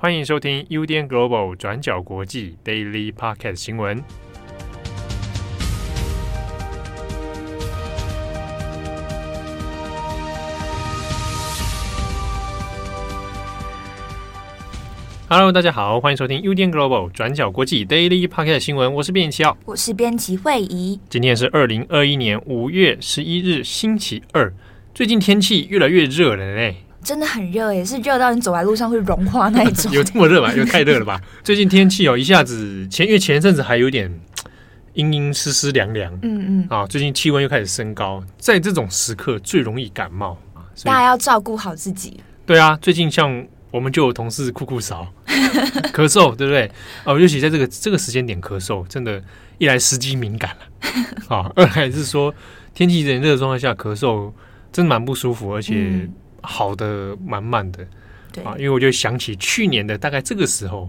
欢迎收听 UDN Global 转角国际 Daily Podcast 新闻。Hello，大家好，欢迎收听 UDN Global 转角国际 Daily Podcast 新闻。我是编辑奥，我是编辑惠仪。今天是二零二一年五月十一日，星期二。最近天气越来越热了嘞，真的很热也，是热到你走在路上会融化那一种。有这么热吗？有太热了吧？最近天气哦，一下子前因为前一阵子还有点阴阴湿湿凉凉，嗯嗯，啊，最近气温又开始升高，在这种时刻最容易感冒啊，大家要照顾好自己。对啊，最近像。我们就有同事酷酷少、咳嗽，对不对？哦，尤其在这个这个时间点咳嗽，真的，一来时机敏感了，啊，二来是说天气炎热的状态下咳嗽，真的蛮不舒服，而且好的满满的，对啊，因为我就想起去年的大概这个时候，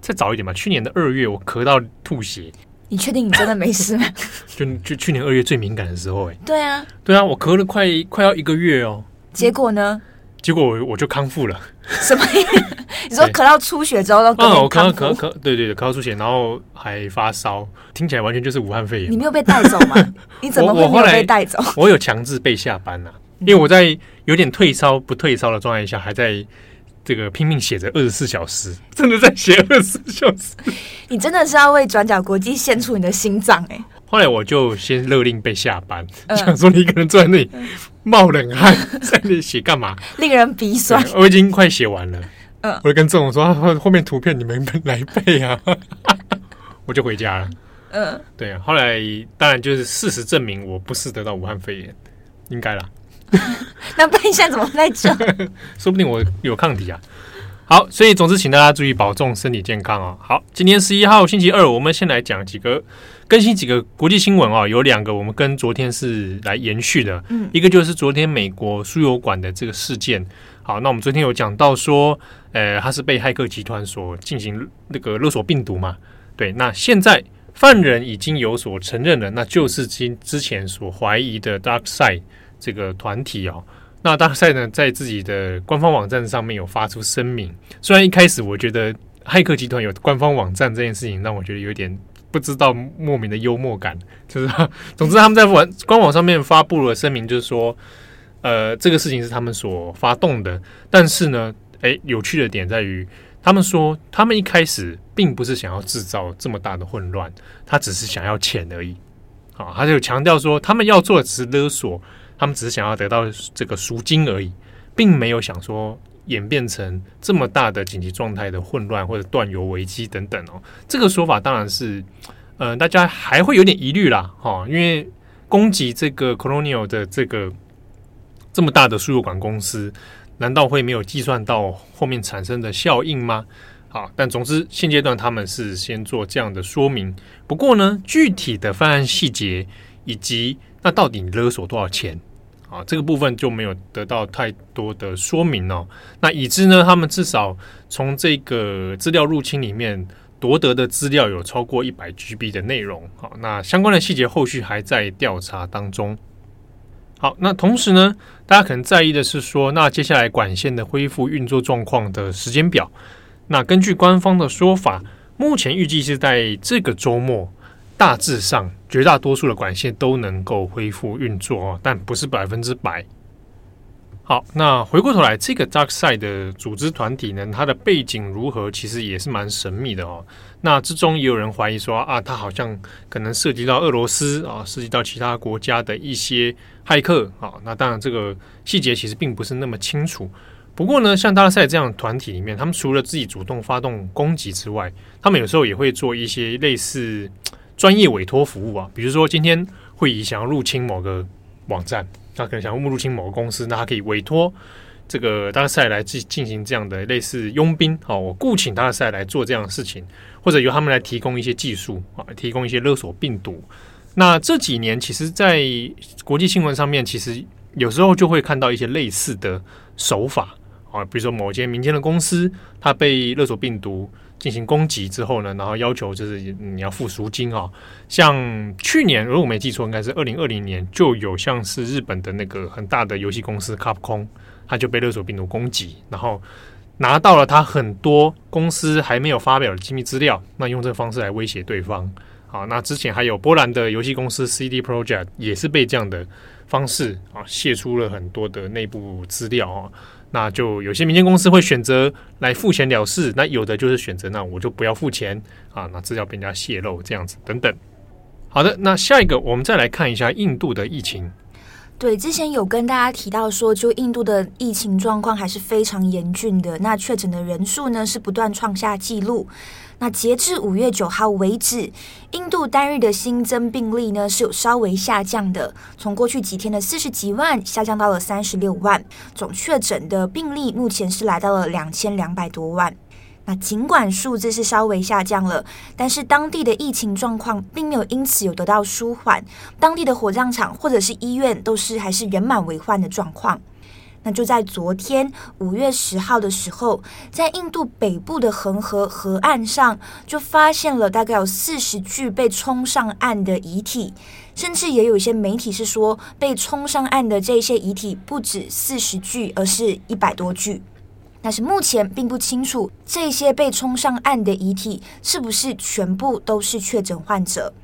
再早一点吧，去年的二月我咳到吐血，你确定你真的没事吗？就就去年二月最敏感的时候，哎，对啊，对啊，我咳了快快要一个月哦，结果呢？结果我我就康复了，什么意思？你说咳到出血之后都嗯，我咳咳咳，对对对，咳到出血，然后还发烧，听起来完全就是武汉肺炎。你没有被带走吗？你怎么会没有被带走？我，我有强制被下班呐、啊，因为我在有点退烧不退烧的状态下，还在这个拼命写着二十四小时，真的在写二十四小时。你真的是要为转角国际献出你的心脏哎、欸！后来我就先勒令被下班，嗯、想说你一个人坐在那里冒冷汗，在那里写干嘛？令人鼻酸。我已经快写完了，嗯，我就跟郑总说，后面图片你们来背啊，我就回家了。嗯，对啊。后来当然就是事实证明我不是得到武汉肺炎，应该啦。那不然现在怎么在这？说不定我有抗体啊。好，所以总之请大家注意保重身体健康哦。好，今天十一号星期二，我们先来讲几个。更新几个国际新闻啊，有两个我们跟昨天是来延续的，嗯，一个就是昨天美国输油管的这个事件。好，那我们昨天有讲到说，呃，他是被骇客集团所进行那个勒索病毒嘛？对，那现在犯人已经有所承认了，那就是今之前所怀疑的 DarkSide 这个团体哦。那大赛呢，在自己的官方网站上面有发出声明，虽然一开始我觉得骇客集团有官方网站这件事情让我觉得有点。不知道莫名的幽默感，就是总之他们在网官网上面发布了声明，就是说，呃，这个事情是他们所发动的。但是呢，诶，有趣的点在于，他们说他们一开始并不是想要制造这么大的混乱，他只是想要钱而已。啊，他就强调说，他们要做的只是勒索，他们只是想要得到这个赎金而已，并没有想说。演变成这么大的紧急状态的混乱或者断油危机等等哦，这个说法当然是，呃，大家还会有点疑虑啦，哈，因为攻击这个 Colonial 的这个这么大的输油管公司，难道会没有计算到后面产生的效应吗？好，但总之现阶段他们是先做这样的说明。不过呢，具体的犯案细节以及那到底勒索多少钱？啊，这个部分就没有得到太多的说明哦。那已知呢，他们至少从这个资料入侵里面夺得的资料有超过一百 GB 的内容。好，那相关的细节后续还在调查当中。好，那同时呢，大家可能在意的是说，那接下来管线的恢复运作状况的时间表。那根据官方的说法，目前预计是在这个周末。大致上，绝大多数的管线都能够恢复运作哦，但不是百分之百。好，那回过头来，这个 DarkSide 的组织团体呢，它的背景如何，其实也是蛮神秘的哦。那之中也有人怀疑说啊，它好像可能涉及到俄罗斯啊，涉及到其他国家的一些骇客啊。那当然，这个细节其实并不是那么清楚。不过呢，像 DarkSide 这样的团体里面，他们除了自己主动发动攻击之外，他们有时候也会做一些类似。专业委托服务啊，比如说今天会议想要入侵某个网站，他可能想要入侵某个公司，那他可以委托这个大赛来进进行这样的类似佣兵啊，我雇请大赛来做这样的事情，或者由他们来提供一些技术啊，提供一些勒索病毒。那这几年其实，在国际新闻上面，其实有时候就会看到一些类似的手法啊，比如说某间民间的公司，它被勒索病毒。进行攻击之后呢，然后要求就是你要付赎金啊。像去年，如果我没记错，应该是二零二零年，就有像是日本的那个很大的游戏公司 Capcom，他就被勒索病毒攻击，然后拿到了他很多公司还没有发表的机密资料，那用这个方式来威胁对方。好，那之前还有波兰的游戏公司 CD Projekt 也是被这样的方式啊泄出了很多的内部资料啊。那就有些民间公司会选择来付钱了事，那有的就是选择那我就不要付钱啊，那资料被人家泄露这样子等等。好的，那下一个我们再来看一下印度的疫情。对，之前有跟大家提到说，就印度的疫情状况还是非常严峻的。那确诊的人数呢是不断创下纪录。那截至五月九号为止，印度单日的新增病例呢是有稍微下降的，从过去几天的四十几万下降到了三十六万。总确诊的病例目前是来到了两千两百多万。那尽管数字是稍微下降了，但是当地的疫情状况并没有因此有得到舒缓，当地的火葬场或者是医院都是还是人满为患的状况。那就在昨天五月十号的时候，在印度北部的恒河河岸上，就发现了大概有四十具被冲上岸的遗体，甚至也有一些媒体是说，被冲上岸的这些遗体不止四十具，而是一百多具。但是目前并不清楚这些被冲上岸的遗体是不是全部都是确诊患者。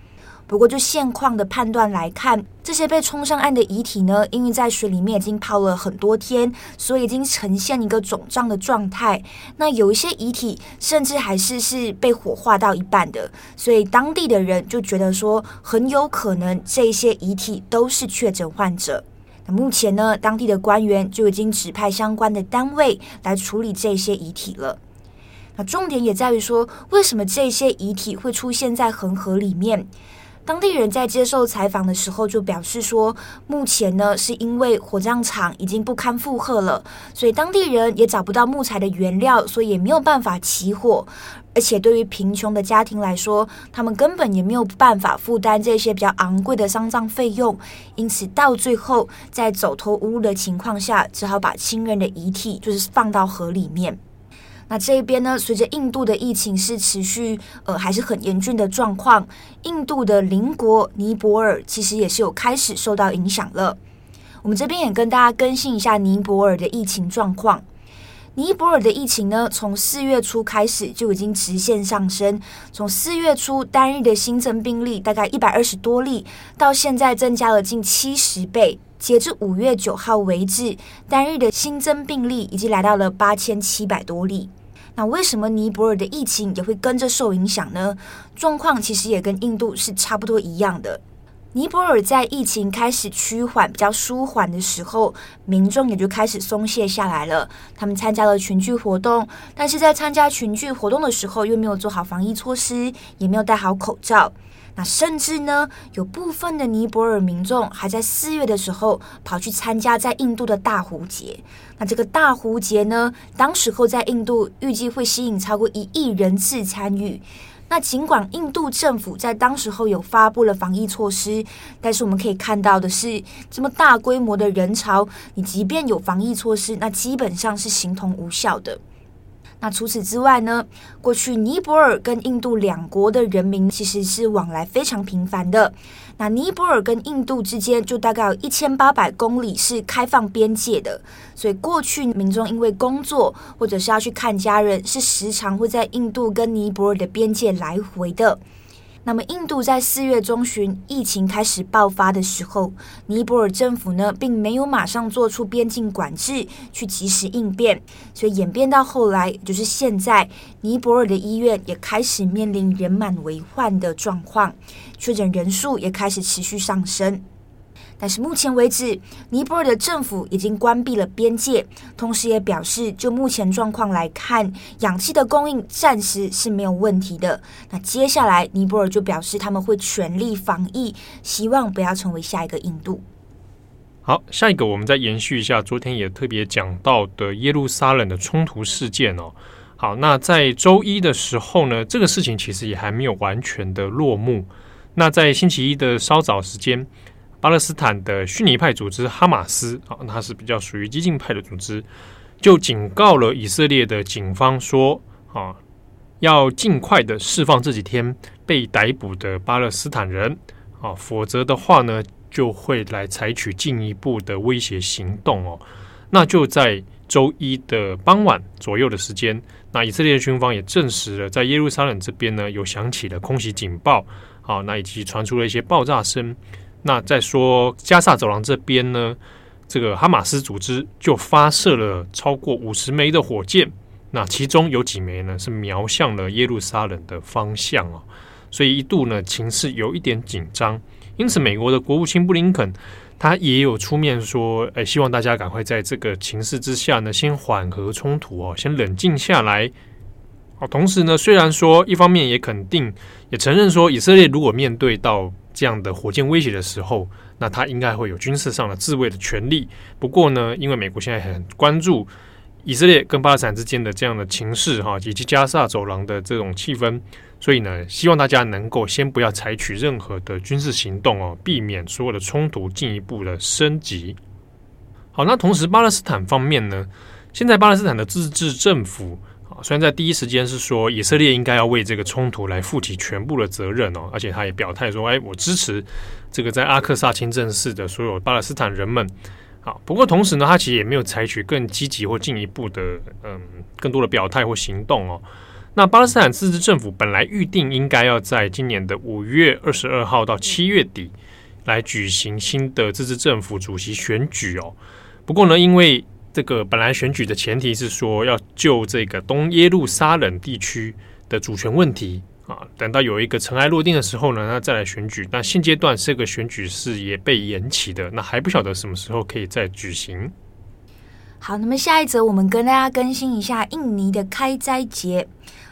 不过就现况的判断来看，这些被冲上岸的遗体呢，因为在水里面已经泡了很多天，所以已经呈现一个肿胀的状态。那有一些遗体甚至还是是被火化到一半的，所以当地的人就觉得说，很有可能这些遗体都是确诊患者。那目前呢，当地的官员就已经指派相关的单位来处理这些遗体了。那重点也在于说，为什么这些遗体会出现在恒河里面？当地人在接受采访的时候就表示说，目前呢是因为火葬场已经不堪负荷了，所以当地人也找不到木材的原料，所以也没有办法起火。而且对于贫穷的家庭来说，他们根本也没有办法负担这些比较昂贵的丧葬费用，因此到最后在走投无路的情况下，只好把亲人的遗体就是放到河里面。那这一边呢，随着印度的疫情是持续，呃，还是很严峻的状况。印度的邻国尼泊尔其实也是有开始受到影响了。我们这边也跟大家更新一下尼泊尔的疫情状况。尼泊尔的疫情呢，从四月初开始就已经直线上升，从四月初单日的新增病例大概一百二十多例，到现在增加了近七十倍。截至五月九号为止，单日的新增病例已经来到了八千七百多例。那为什么尼泊尔的疫情也会跟着受影响呢？状况其实也跟印度是差不多一样的。尼泊尔在疫情开始趋缓、比较舒缓的时候，民众也就开始松懈下来了。他们参加了群聚活动，但是在参加群聚活动的时候，又没有做好防疫措施，也没有戴好口罩。那甚至呢，有部分的尼泊尔民众还在四月的时候跑去参加在印度的大壶节。那这个大壶节呢，当时候在印度预计会吸引超过一亿人次参与。那尽管印度政府在当时候有发布了防疫措施，但是我们可以看到的是，这么大规模的人潮，你即便有防疫措施，那基本上是形同无效的。那除此之外呢，过去尼泊尔跟印度两国的人民其实是往来非常频繁的。那尼泊尔跟印度之间就大概有一千八百公里是开放边界的，所以过去民众因为工作或者是要去看家人，是时常会在印度跟尼泊尔的边界来回的。那么，印度在四月中旬疫情开始爆发的时候，尼泊尔政府呢，并没有马上做出边境管制去及时应变，所以演变到后来，就是现在，尼泊尔的医院也开始面临人满为患的状况，确诊人数也开始持续上升。但是目前为止，尼泊尔的政府已经关闭了边界，同时也表示，就目前状况来看，氧气的供应暂时是没有问题的。那接下来，尼泊尔就表示他们会全力防疫，希望不要成为下一个印度。好，下一个我们再延续一下昨天也特别讲到的耶路撒冷的冲突事件哦。好，那在周一的时候呢，这个事情其实也还没有完全的落幕。那在星期一的稍早时间。巴勒斯坦的逊尼派组织哈马斯啊，它是比较属于激进派的组织，就警告了以色列的警方说啊，要尽快的释放这几天被逮捕的巴勒斯坦人啊，否则的话呢，就会来采取进一步的威胁行动哦。那就在周一的傍晚左右的时间，那以色列军方也证实了，在耶路撒冷这边呢有响起了空袭警报，好，那以及传出了一些爆炸声。那再说加萨走廊这边呢，这个哈马斯组织就发射了超过五十枚的火箭，那其中有几枚呢是瞄向了耶路撒冷的方向哦，所以一度呢情势有一点紧张，因此美国的国务卿布林肯。他也有出面说，诶，希望大家赶快在这个情势之下呢，先缓和冲突哦，先冷静下来。哦，同时呢，虽然说一方面也肯定，也承认说，以色列如果面对到这样的火箭威胁的时候，那他应该会有军事上的自卫的权利。不过呢，因为美国现在很关注以色列跟巴勒斯坦之间的这样的情势哈，以及加萨走廊的这种气氛。所以呢，希望大家能够先不要采取任何的军事行动哦，避免所有的冲突进一步的升级。好，那同时巴勒斯坦方面呢，现在巴勒斯坦的自治政府，虽然在第一时间是说以色列应该要为这个冲突来负起全部的责任哦，而且他也表态说，哎，我支持这个在阿克萨清真寺的所有巴勒斯坦人们。好，不过同时呢，他其实也没有采取更积极或进一步的嗯更多的表态或行动哦。那巴勒斯坦自治政府本来预定应该要在今年的五月二十二号到七月底来举行新的自治政府主席选举哦。不过呢，因为这个本来选举的前提是说要就这个东耶路撒冷地区的主权问题啊，等到有一个尘埃落定的时候呢，那再来选举。那现阶段这个选举是也被延期的，那还不晓得什么时候可以再举行。好，那么下一则我们跟大家更新一下印尼的开斋节。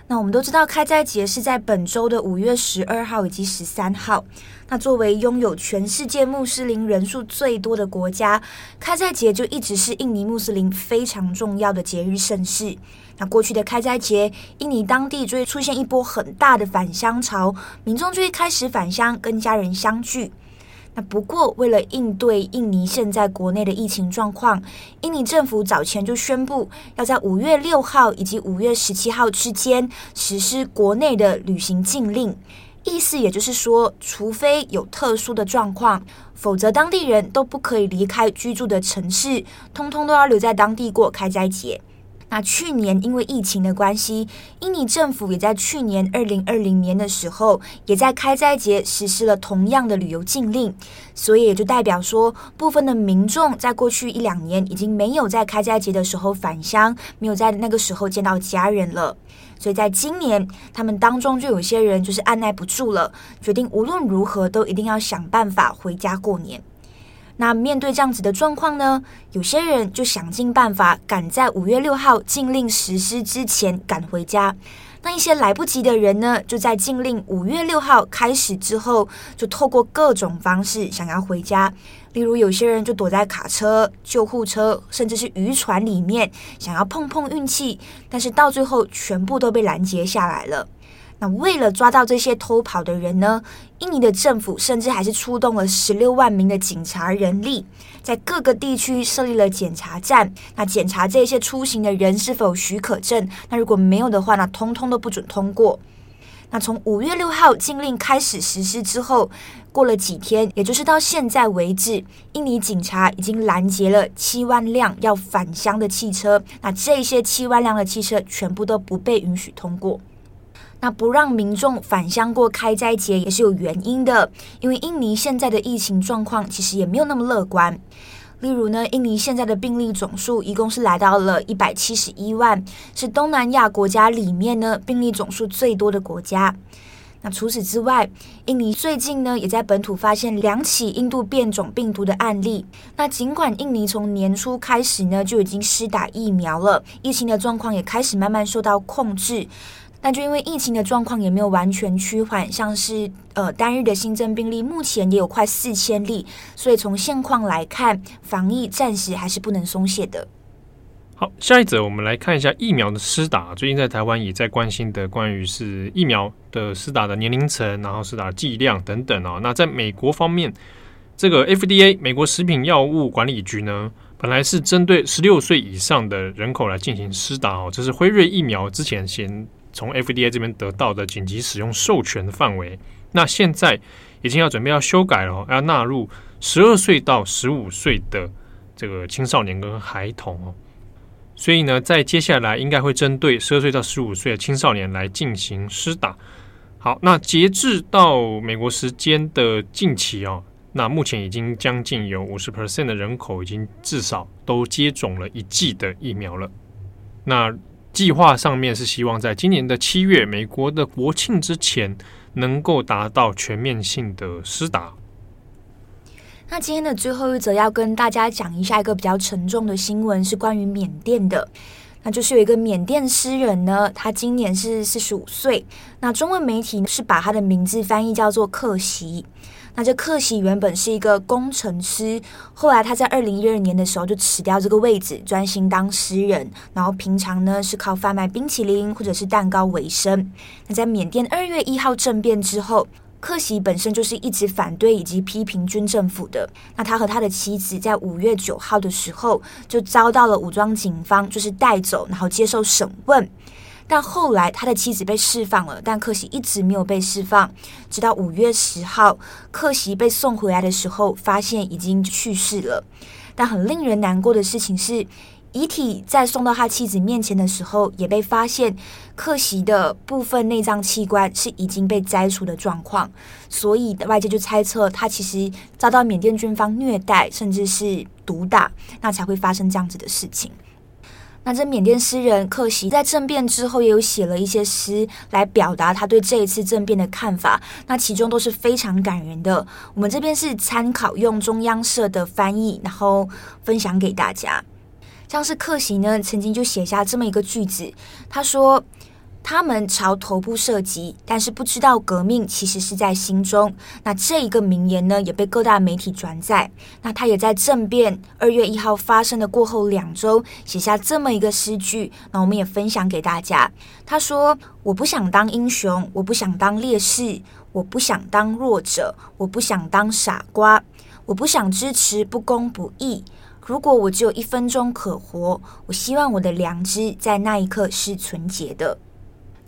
那我们都知道，开斋节是在本周的五月十二号以及十三号。那作为拥有全世界穆斯林人数最多的国家，开斋节就一直是印尼穆斯林非常重要的节日盛事。那过去的开斋节，印尼当地就会出现一波很大的返乡潮，民众就会开始返乡跟家人相聚。那不过，为了应对印尼现在国内的疫情状况，印尼政府早前就宣布，要在五月六号以及五月十七号之间实施国内的旅行禁令。意思也就是说，除非有特殊的状况，否则当地人都不可以离开居住的城市，通通都要留在当地过开斋节。那去年因为疫情的关系，印尼政府也在去年二零二零年的时候，也在开斋节实施了同样的旅游禁令，所以也就代表说，部分的民众在过去一两年已经没有在开斋节的时候返乡，没有在那个时候见到家人了，所以在今年，他们当中就有些人就是按捺不住了，决定无论如何都一定要想办法回家过年。那面对这样子的状况呢，有些人就想尽办法赶在五月六号禁令实施之前赶回家。那一些来不及的人呢，就在禁令五月六号开始之后，就透过各种方式想要回家。例如，有些人就躲在卡车、救护车，甚至是渔船里面，想要碰碰运气，但是到最后全部都被拦截下来了。那为了抓到这些偷跑的人呢，印尼的政府甚至还是出动了十六万名的警察人力，在各个地区设立了检查站，那检查这些出行的人是否有许可证，那如果没有的话，那通通都不准通过。那从五月六号禁令开始实施之后，过了几天，也就是到现在为止，印尼警察已经拦截了七万辆要返乡的汽车，那这些七万辆的汽车全部都不被允许通过。那不让民众返乡过开斋节也是有原因的，因为印尼现在的疫情状况其实也没有那么乐观。例如呢，印尼现在的病例总数一共是来到了一百七十一万，是东南亚国家里面呢病例总数最多的国家。那除此之外，印尼最近呢也在本土发现两起印度变种病毒的案例。那尽管印尼从年初开始呢就已经施打疫苗了，疫情的状况也开始慢慢受到控制。但就因为疫情的状况也没有完全趋缓，像是呃单日的新增病例目前也有快四千例，所以从现况来看，防疫暂时还是不能松懈的。好，下一则我们来看一下疫苗的施打。最近在台湾也在关心的关于是疫苗的施打的年龄层，然后施打剂量等等哦。那在美国方面，这个 FDA 美国食品药物管理局呢，本来是针对十六岁以上的人口来进行施打哦，这是辉瑞疫苗之前先。从 FDA 这边得到的紧急使用授权的范围，那现在已经要准备要修改了，要纳入十二岁到十五岁的这个青少年跟孩童哦。所以呢，在接下来应该会针对十二岁到十五岁的青少年来进行施打。好，那截至到美国时间的近期哦，那目前已经将近有五十 percent 的人口已经至少都接种了一剂的疫苗了。那计划上面是希望在今年的七月，美国的国庆之前，能够达到全面性的施打。那今天的最后一则要跟大家讲一下一个比较沉重的新闻，是关于缅甸的。那就是有一个缅甸诗人呢，他今年是四十五岁。那中文媒体是把他的名字翻译叫做克席。那这克席原本是一个工程师，后来他在二零一二年的时候就辞掉这个位置，专心当诗人。然后平常呢是靠贩卖冰淇淋或者是蛋糕为生。那在缅甸二月一号政变之后。克喜本身就是一直反对以及批评军政府的。那他和他的妻子在五月九号的时候就遭到了武装警方就是带走，然后接受审问。但后来他的妻子被释放了，但克席一直没有被释放。直到五月十号，克席被送回来的时候，发现已经去世了。但很令人难过的事情是。遗体在送到他妻子面前的时候，也被发现克席的部分内脏器官是已经被摘除的状况，所以外界就猜测他其实遭到缅甸军方虐待，甚至是毒打，那才会发生这样子的事情。那这缅甸诗人克席在政变之后也有写了一些诗来表达他对这一次政变的看法，那其中都是非常感人的。我们这边是参考用中央社的翻译，然后分享给大家。像是克席呢，曾经就写下这么一个句子，他说：“他们朝头部射击，但是不知道革命其实是在心中。”那这一个名言呢，也被各大媒体转载。那他也在政变二月一号发生的过后两周，写下这么一个诗句，那我们也分享给大家。他说：“我不想当英雄，我不想当烈士，我不想当弱者，我不想当傻瓜，我不想支持不公不义。”如果我只有一分钟可活，我希望我的良知在那一刻是纯洁的。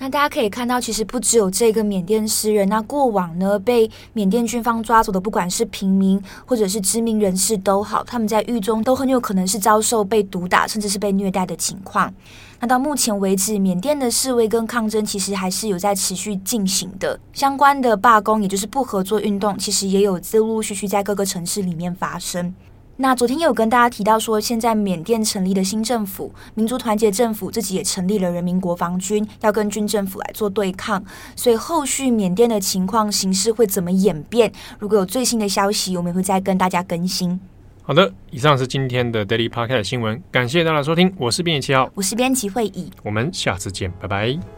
那大家可以看到，其实不只有这个缅甸诗人，那过往呢被缅甸军方抓走的，不管是平民或者是知名人士都好，他们在狱中都很有可能是遭受被毒打，甚至是被虐待的情况。那到目前为止，缅甸的示威跟抗争其实还是有在持续进行的，相关的罢工，也就是不合作运动，其实也有陆陆续续在各个城市里面发生。那昨天也有跟大家提到说，现在缅甸成立的新政府——民族团结政府，自己也成立了人民国防军，要跟军政府来做对抗。所以后续缅甸的情况形势会怎么演变？如果有最新的消息，我们也会再跟大家更新。好的，以上是今天的 Daily Podcast 新闻，感谢大家收听，我是编辑七号，我是编辑会议，我们下次见，拜拜。